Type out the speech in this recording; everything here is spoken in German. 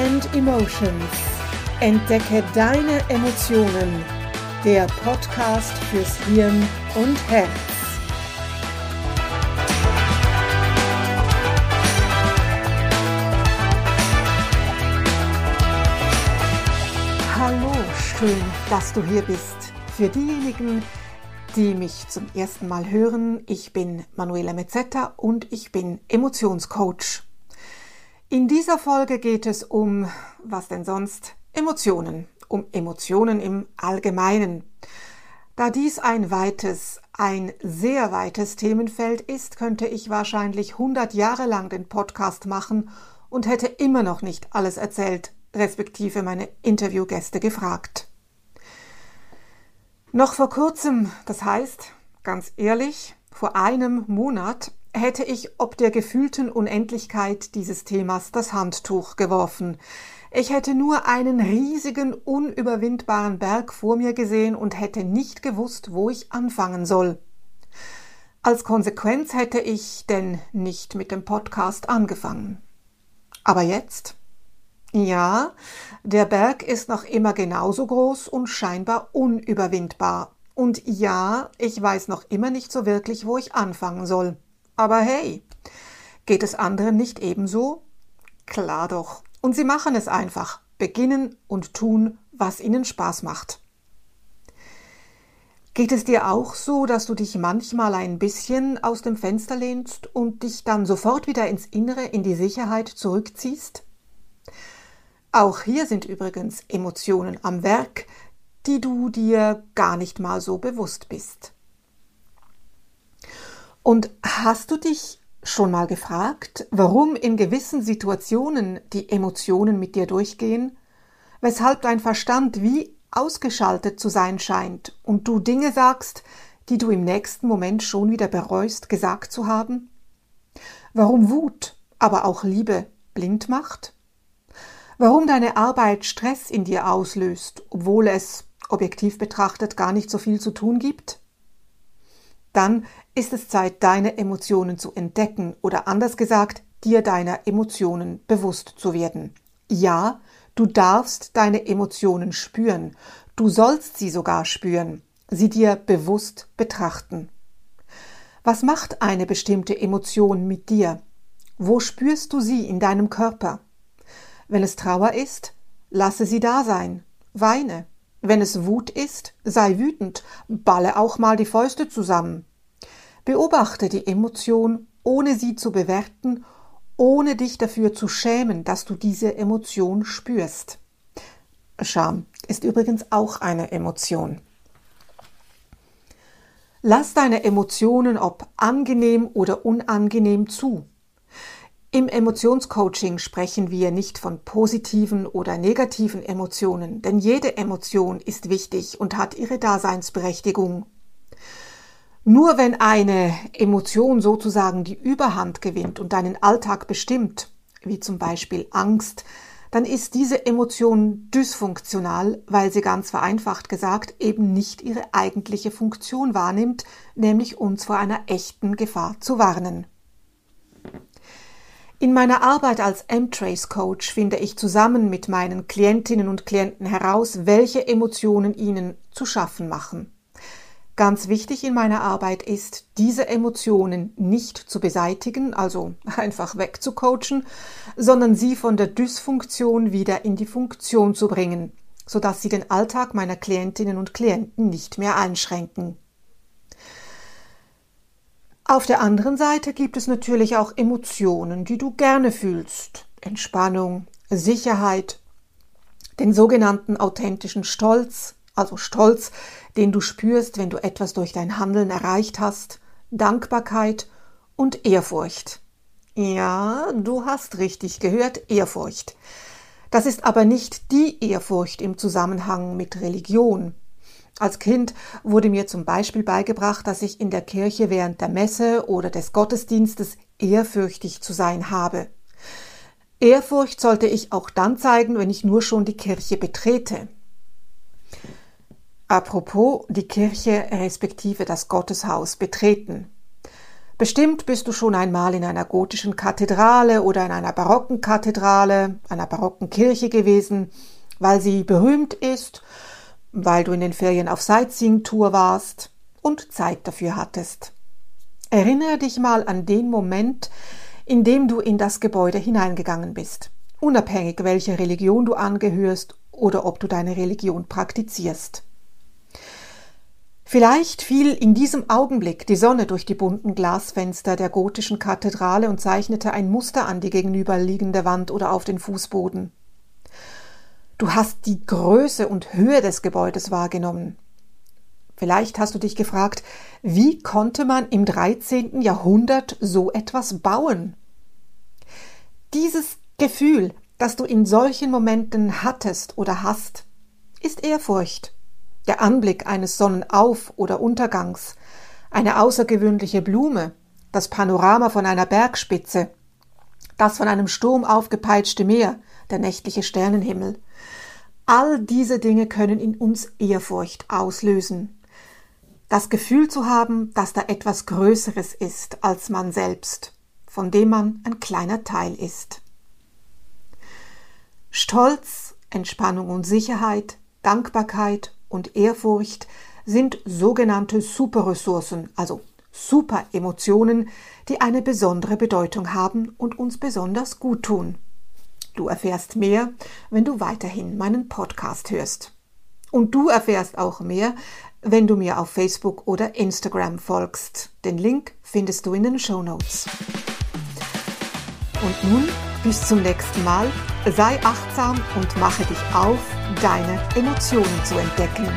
and Emotions. Entdecke deine Emotionen. Der Podcast fürs Hirn und Herz. Hallo, schön, dass du hier bist. Für diejenigen, die mich zum ersten Mal hören, ich bin Manuela Mezzetta und ich bin Emotionscoach. In dieser Folge geht es um, was denn sonst, Emotionen, um Emotionen im Allgemeinen. Da dies ein weites, ein sehr weites Themenfeld ist, könnte ich wahrscheinlich 100 Jahre lang den Podcast machen und hätte immer noch nicht alles erzählt, respektive meine Interviewgäste gefragt. Noch vor kurzem, das heißt, ganz ehrlich, vor einem Monat hätte ich ob der gefühlten Unendlichkeit dieses Themas das Handtuch geworfen. Ich hätte nur einen riesigen, unüberwindbaren Berg vor mir gesehen und hätte nicht gewusst, wo ich anfangen soll. Als Konsequenz hätte ich denn nicht mit dem Podcast angefangen. Aber jetzt? Ja, der Berg ist noch immer genauso groß und scheinbar unüberwindbar. Und ja, ich weiß noch immer nicht so wirklich, wo ich anfangen soll. Aber hey, geht es anderen nicht ebenso? Klar doch. Und sie machen es einfach. Beginnen und tun, was ihnen Spaß macht. Geht es dir auch so, dass du dich manchmal ein bisschen aus dem Fenster lehnst und dich dann sofort wieder ins Innere, in die Sicherheit zurückziehst? Auch hier sind übrigens Emotionen am Werk, die du dir gar nicht mal so bewusst bist. Und hast du dich schon mal gefragt, warum in gewissen Situationen die Emotionen mit dir durchgehen? Weshalb dein Verstand wie ausgeschaltet zu sein scheint und du Dinge sagst, die du im nächsten Moment schon wieder bereust, gesagt zu haben? Warum Wut, aber auch Liebe blind macht? Warum deine Arbeit Stress in dir auslöst, obwohl es, objektiv betrachtet, gar nicht so viel zu tun gibt? Dann ist es Zeit, deine Emotionen zu entdecken oder anders gesagt, dir deiner Emotionen bewusst zu werden. Ja, du darfst deine Emotionen spüren, du sollst sie sogar spüren, sie dir bewusst betrachten. Was macht eine bestimmte Emotion mit dir? Wo spürst du sie in deinem Körper? Wenn es Trauer ist, lasse sie da sein, weine. Wenn es Wut ist, sei wütend, balle auch mal die Fäuste zusammen. Beobachte die Emotion, ohne sie zu bewerten, ohne dich dafür zu schämen, dass du diese Emotion spürst. Scham ist übrigens auch eine Emotion. Lass deine Emotionen, ob angenehm oder unangenehm, zu. Im Emotionscoaching sprechen wir nicht von positiven oder negativen Emotionen, denn jede Emotion ist wichtig und hat ihre Daseinsberechtigung. Nur wenn eine Emotion sozusagen die Überhand gewinnt und deinen Alltag bestimmt, wie zum Beispiel Angst, dann ist diese Emotion dysfunktional, weil sie ganz vereinfacht gesagt eben nicht ihre eigentliche Funktion wahrnimmt, nämlich uns vor einer echten Gefahr zu warnen. In meiner Arbeit als M-Trace Coach finde ich zusammen mit meinen Klientinnen und Klienten heraus, welche Emotionen ihnen zu schaffen machen. Ganz wichtig in meiner Arbeit ist, diese Emotionen nicht zu beseitigen, also einfach wegzucoachen, sondern sie von der Dysfunktion wieder in die Funktion zu bringen, sodass sie den Alltag meiner Klientinnen und Klienten nicht mehr einschränken. Auf der anderen Seite gibt es natürlich auch Emotionen, die du gerne fühlst. Entspannung, Sicherheit, den sogenannten authentischen Stolz, also Stolz, den du spürst, wenn du etwas durch dein Handeln erreicht hast, Dankbarkeit und Ehrfurcht. Ja, du hast richtig gehört, Ehrfurcht. Das ist aber nicht die Ehrfurcht im Zusammenhang mit Religion. Als Kind wurde mir zum Beispiel beigebracht, dass ich in der Kirche während der Messe oder des Gottesdienstes ehrfürchtig zu sein habe. Ehrfurcht sollte ich auch dann zeigen, wenn ich nur schon die Kirche betrete. Apropos die Kirche respektive das Gotteshaus betreten. Bestimmt bist du schon einmal in einer gotischen Kathedrale oder in einer barocken Kathedrale, einer barocken Kirche gewesen, weil sie berühmt ist, weil du in den Ferien auf Sightseeing-Tour warst und Zeit dafür hattest. Erinnere dich mal an den Moment, in dem du in das Gebäude hineingegangen bist, unabhängig welcher Religion du angehörst oder ob du deine Religion praktizierst. Vielleicht fiel in diesem Augenblick die Sonne durch die bunten Glasfenster der gotischen Kathedrale und zeichnete ein Muster an die gegenüberliegende Wand oder auf den Fußboden. Du hast die Größe und Höhe des Gebäudes wahrgenommen. Vielleicht hast du dich gefragt, wie konnte man im 13. Jahrhundert so etwas bauen? Dieses Gefühl, das du in solchen Momenten hattest oder hast, ist Ehrfurcht der Anblick eines Sonnenauf- oder Untergangs, eine außergewöhnliche Blume, das Panorama von einer Bergspitze, das von einem Sturm aufgepeitschte Meer, der nächtliche Sternenhimmel. All diese Dinge können in uns Ehrfurcht auslösen. Das Gefühl zu haben, dass da etwas Größeres ist als man selbst, von dem man ein kleiner Teil ist. Stolz, Entspannung und Sicherheit, Dankbarkeit und Ehrfurcht sind sogenannte Superressourcen, also Superemotionen, die eine besondere Bedeutung haben und uns besonders gut tun. Du erfährst mehr, wenn du weiterhin meinen Podcast hörst. Und du erfährst auch mehr, wenn du mir auf Facebook oder Instagram folgst. Den Link findest du in den Show Notes. Und nun bis zum nächsten Mal. Sei achtsam und mache dich auf, deine Emotionen zu entdecken.